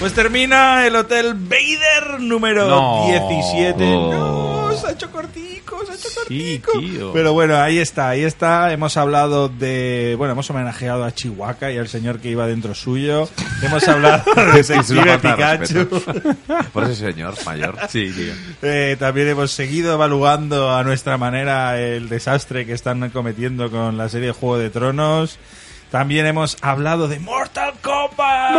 Pues termina el Hotel Vader número No. 17. Oh. No, se ha hecho cortico, se ha hecho Sí, cortico. tío. Pero bueno, ahí está, ahí está. Hemos hablado de. Bueno, hemos homenajeado a Chihuahua y al señor que iba dentro suyo. Hemos hablado de Detective Pikachu. Por ese señor mayor. Sí, tío. Eh, también hemos seguido evaluando a nuestra manera el desastre que están cometiendo con la serie Juego de Tronos. También hemos hablado de Mortal Kombat.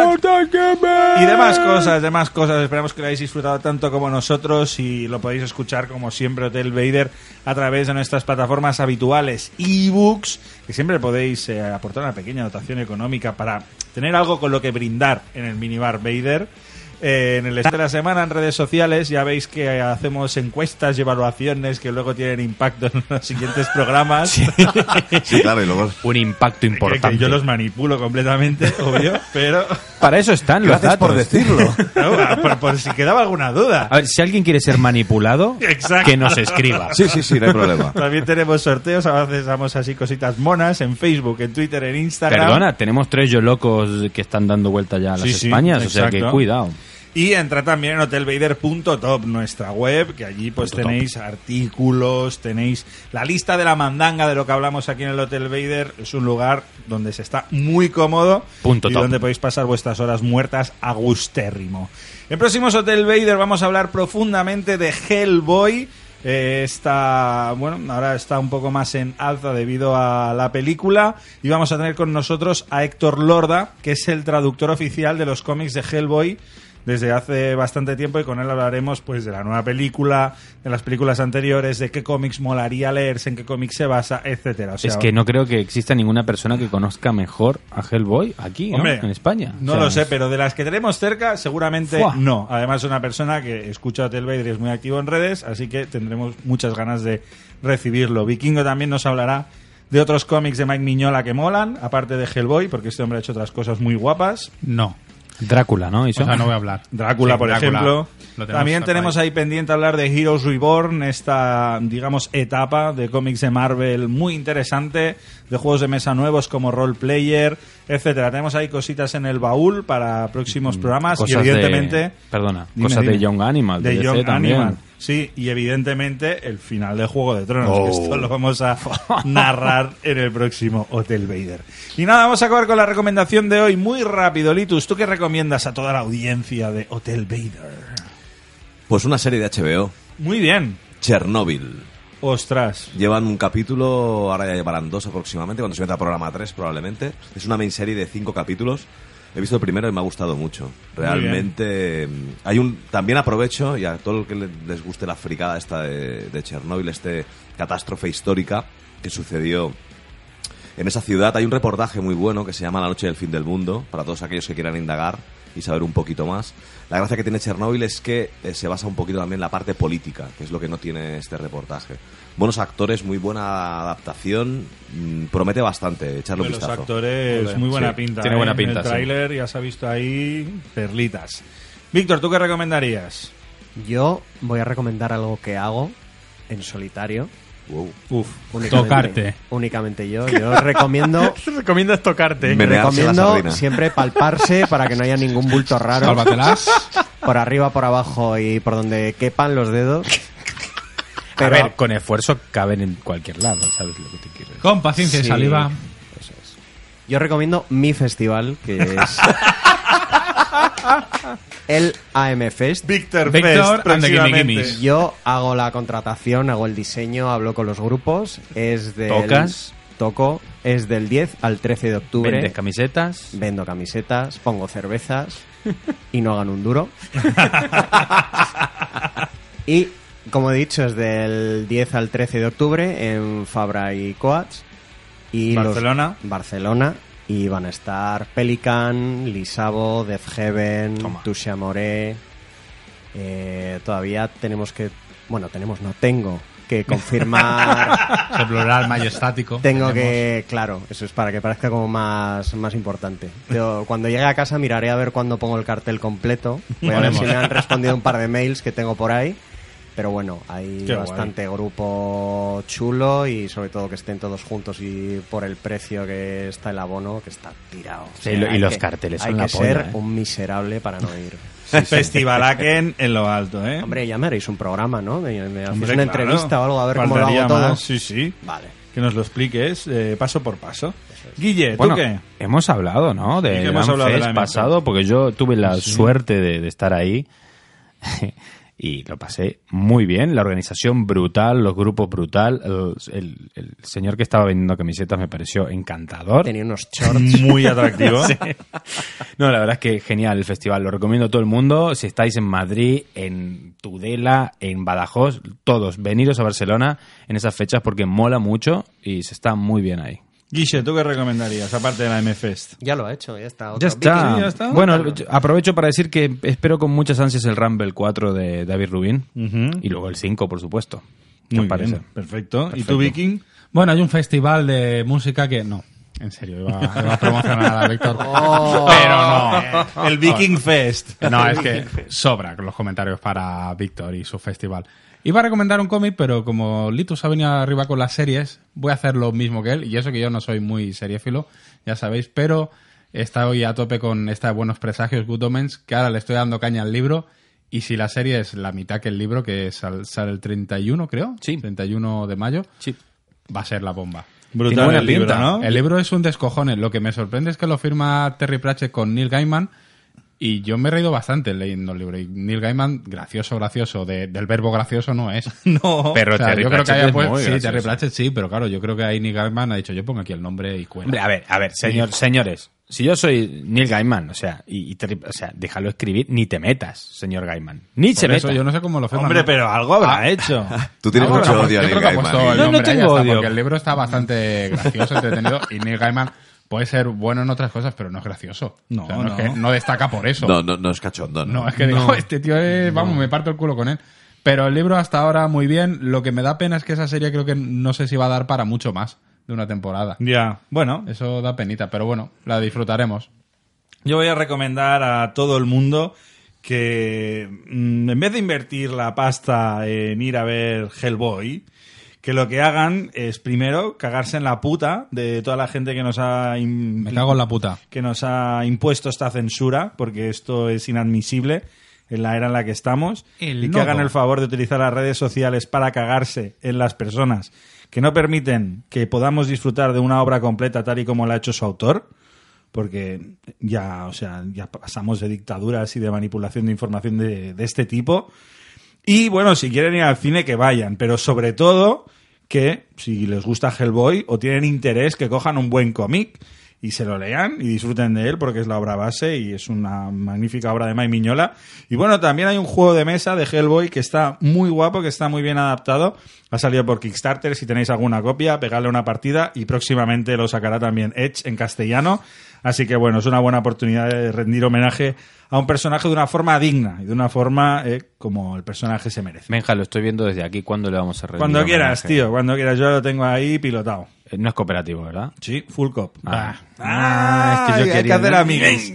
Y demás cosas, demás cosas. Esperamos que lo hayáis disfrutado tanto como nosotros y lo podéis escuchar como siempre Hotel Vader a través de nuestras plataformas habituales, ebooks, que siempre podéis eh, aportar una pequeña dotación económica para tener algo con lo que brindar en el minibar Vader. Eh, en el estado de la semana en redes sociales ya veis que hacemos encuestas y evaluaciones que luego tienen impacto en los siguientes programas. Sí, claro, y luego... Un impacto importante. que yo los manipulo completamente, obvio, pero Para eso están los Gracias por datos. decirlo. no, por, por si quedaba alguna duda. A ver, si alguien quiere ser manipulado, Exacto. que nos escriba. Sí, sí, sí, no hay problema. También tenemos sorteos, a veces damos así cositas monas en Facebook, en Twitter, en Instagram. Perdona, tenemos tres yo locos que están dando vuelta ya a las Sí, sí, Españas, o sea que cuidado. Y entra también en hotelvader.top, nuestra web, que allí pues Punto tenéis artículos, tenéis la lista de la mandanga de lo que hablamos aquí en el Hotel Vader. Es un lugar donde se está muy cómodo Punto y top. donde podéis pasar vuestras horas muertas a gustérrimo. En próximos Hotel Vader vamos a hablar profundamente de Hellboy. Eh, está, bueno, ahora está un poco más en alza debido a la película. Y vamos a tener con nosotros a Héctor Lorda, que es el traductor oficial de los cómics de Hellboy desde hace bastante tiempo y con él hablaremos pues de la nueva película, de las películas anteriores, de qué cómics molaría leerse, en qué cómics se basa, etcétera. O sea, es que no creo que exista ninguna persona que conozca mejor a Hellboy aquí, ¿no? Hombre, en España. No O sea, lo sé, es- pero de las que tenemos cerca, seguramente Fua. no. Además, es una persona que escucha Hotel Vader y es muy activo en redes, así que tendremos muchas ganas de recibirlo. Vikingo también nos hablará de otros cómics de Mike Miñola que molan, aparte de Hellboy, porque este hombre ha hecho otras cosas muy guapas. No. Drácula, ¿no? Eso. O sea, no voy a hablar. Drácula, Sí, por Drácula. ejemplo. Lo También tenemos ahí pendiente hablar de Heroes Reborn, esta, digamos, etapa de cómics de Marvel muy interesante, de juegos de mesa nuevos como Role Player, etcétera. Tenemos ahí cositas en el baúl para próximos programas y Mm, evidentemente... de, perdona, Dime, cosas dime. de Young Animal, de, de DC Young también. Sí, y evidentemente el final de Juego de Tronos, Oh. que esto lo vamos a narrar en el próximo Hotel Vader. Y nada, vamos a acabar con la recomendación de hoy muy rápido. Litus, ¿tú qué recomiendas a toda la audiencia de Hotel Vader? Pues una serie de HBO, Muy bien. Chernobyl. Ostras. Llevan un capítulo, ahora ya llevarán dos aproximadamente, cuando se meta programa 3 probablemente. Es una main serie de cinco capítulos. He visto el primero y me ha gustado mucho. Realmente mm, hay un también aprovecho y a todo el que le- les guste la fricada esta de, de Chernóbil, este catástrofe histórica que sucedió en esa ciudad. Hay un reportaje muy bueno que se llama La noche del fin del mundo para todos aquellos que quieran indagar y saber un poquito más. La gracia que tiene Chernóbil es que eh, se basa un poquito también en la parte política, que es lo que no tiene este reportaje. Buenos actores, muy buena adaptación, mm, promete bastante echarle un Los vistazo. actores, muy buena sí, pinta. tiene ¿eh? buena En pinta, el sí. tráiler ya se ha visto ahí perlitas. Víctor, ¿tú qué recomendarías? Yo voy a recomendar algo que hago en solitario. Wow. Uf. Únicamente, Tocarte. Únicamente yo. Yo recomiendo, recomiendas tocarte. Recomiendo siempre palparse para que no haya ningún bulto raro. Sálvatelas. Por arriba, por abajo y por donde quepan los dedos. A ver, con esfuerzo caben en cualquier lado, ¿sabes lo que te quiero decir? Con paciencia y Sí. saliva. Yo recomiendo mi festival, que es el AM Fest. Víctor Víctor Fest, and the. Yo hago la contratación, hago el diseño, hablo con los grupos. Es del ¿Tocas? toco es del 10 al 13 de octubre. Vendes camisetas. Vendo camisetas, pongo cervezas y no gano un duro. y, como he dicho, es del 10 al 13 de octubre en Fabra y Coats. Y los- Barcelona. Y van a estar Pelican, Lisabo, Death Heaven. Touche Amoré. Eh, todavía tenemos que. Bueno, tenemos, no tengo que confirmar. Ese plural majestático. Tengo Tenemos- que, claro, eso es para que parezca como más, más importante. Yo cuando llegue a casa miraré a ver cuándo pongo el cartel completo. Voy a ver si me han respondido un par de mails que tengo por ahí. Pero bueno, hay Qué bastante grupo chulo y sobre todo que estén todos juntos y por el precio que está el abono, que está tirado. O Sí, y lo- y hay los que- carteles Hay son que la polla, ser ¿eh? un miserable para no ir. Festivalaken en lo alto, ¿eh? Hombre, ya me haréis un programa, ¿no? Me, me hacéis Hombre, una claro. entrevista o algo, a ver cómo lo hago todo. más, Sí, sí. Vale. Que nos lo expliques eh, paso por paso. Guille, ¿tú Bueno, qué? hemos hablado, ¿no? Sí, De que hemos hablado de la pasado, porque yo tuve la suerte de, de estar ahí y lo pasé muy bien. La organización brutal, los grupos brutal. El, el- el señor que estaba vendiendo camisetas me pareció encantador. Tenía unos shorts. Muy atractivo. No, la verdad es que genial el festival. Lo recomiendo a todo el mundo. Si estáis en Madrid, en Tudela, en Badajoz, todos, veniros a Barcelona en esas fechas porque mola mucho y se está muy bien ahí. Guille, ¿tú qué recomendarías, aparte de la M-Fest? Ya lo ha hecho, ya está. Ya está. Ya está. Bueno, aprovecho para decir que espero con muchas ansias el Rumble 4 de David Rubin y luego el 5, por supuesto. ¿Qué Muy parece? bien, perfecto. ¿Y tú, Viking? Bueno, hay un festival de música que no. En serio, iba, iba a promocionar a Víctor. Oh. Pero no. El Viking Fest. No, es que sobra con los comentarios para Víctor y su festival. Iba a recomendar un cómic, pero como Litus ha venido arriba con las series, voy a hacer lo mismo que él. Y eso que yo no soy muy seriéfilo, ya sabéis, pero está hoy a tope con esta de Buenos Presagios, Good Omens, que ahora le estoy dando caña al libro. Y si la serie es la mitad que el libro, que sal- sale el 31, creo, Sí. 31 de mayo, Sí. va a ser la bomba. Brutal Tiene buena el libro, pinta. ¿no? El libro es un descojone. Lo que me sorprende es que lo firma Terry Pratchett con Neil Gaiman. Y yo me he reído bastante leyendo el libro. Y Neil Gaiman, gracioso, gracioso. de- del verbo gracioso no es. No. Pero O sea, Terry yo creo que haya es puesto- muy Sí, gracioso. Terry Pratchett sí, pero claro, yo creo que ahí Neil Gaiman ha dicho, yo pongo aquí el nombre y cuenta. Hombre, a ver, a ver, señor, señores. Si yo soy Neil Gaiman, o sea, y, y te- o sea, déjalo escribir, ni te metas, señor Gaiman. Ni se Por eso meta. yo no sé cómo lo firma. Hombre, pero algo habrá hecho. Tú tienes Ah, mucho odio a Neil Gaiman. el No, no tengo odio. Porque el libro está bastante gracioso, entretenido. Y Neil Gaiman puede ser bueno en otras cosas, pero no es gracioso. No, O sea, no, no. es que no destaca por eso. No, no, no es cachondo. No, No, es que digo, este tío es, vamos, me parto el culo con él. Pero el libro hasta ahora muy bien. Lo que me da pena es que esa serie creo que no sé si va a dar para mucho más de una temporada. Ya, bueno, Eso da penita, pero bueno, la disfrutaremos. yo voy a recomendar a todo el mundo que mm, en vez de invertir la pasta en ir a ver Hellboy, que lo que hagan es primero cagarse en la puta de toda la gente que nos ha im- Me cago en la puta. que nos ha impuesto esta censura, porque esto es inadmisible en la era en la que estamos, El y que hagan el favor de utilizar las redes sociales para cagarse en las personas que no permiten que podamos disfrutar de una obra completa tal y como la ha hecho su autor, porque ya, o sea, ya pasamos de dictaduras y de manipulación de información de, de este tipo. Y bueno, si quieren ir al cine, que vayan, pero sobre todo que si les gusta Hellboy o tienen interés, que cojan un buen cómic y se lo lean y disfruten de él porque es la obra base y es una magnífica obra de Mai Miñola. Y bueno, también hay un juego de mesa de Hellboy que está muy guapo, que está muy bien adaptado. Ha salido por Kickstarter, si tenéis alguna copia, pegadle una partida y próximamente lo sacará también Edge en castellano. Así que bueno, es una buena oportunidad de rendir homenaje a un personaje de una forma digna y de una forma eh, como el personaje se merece. Benja, lo estoy viendo desde aquí. ¿Cuándo le vamos a rendir Cuando quieras, tío, cuando quieras. Yo lo tengo ahí pilotado. Eh, No es cooperativo, ¿verdad? Sí, full cop. Ah. Ah, es que yo hay que quería- hacer amigues.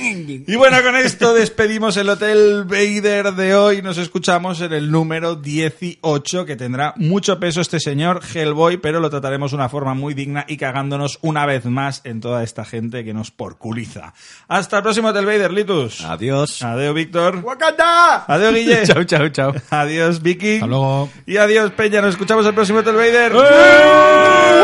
Y bueno, con esto despedimos el Hotel Vader de hoy. Nos escuchamos en el número 18, que tendrá mucho peso este señor Hellboy, pero lo trataremos de una forma muy digna y cagándonos una vez más en toda esta gente que nos porculiza. Hasta el próximo Hotel Vader, Litus. Adiós. Adiós, Víctor. Adiós, Guille. chao, chao, chao. Adiós, Vicky. Hasta luego. Y adiós, Peña. Nos escuchamos el próximo Hotel Vader. Rrrr.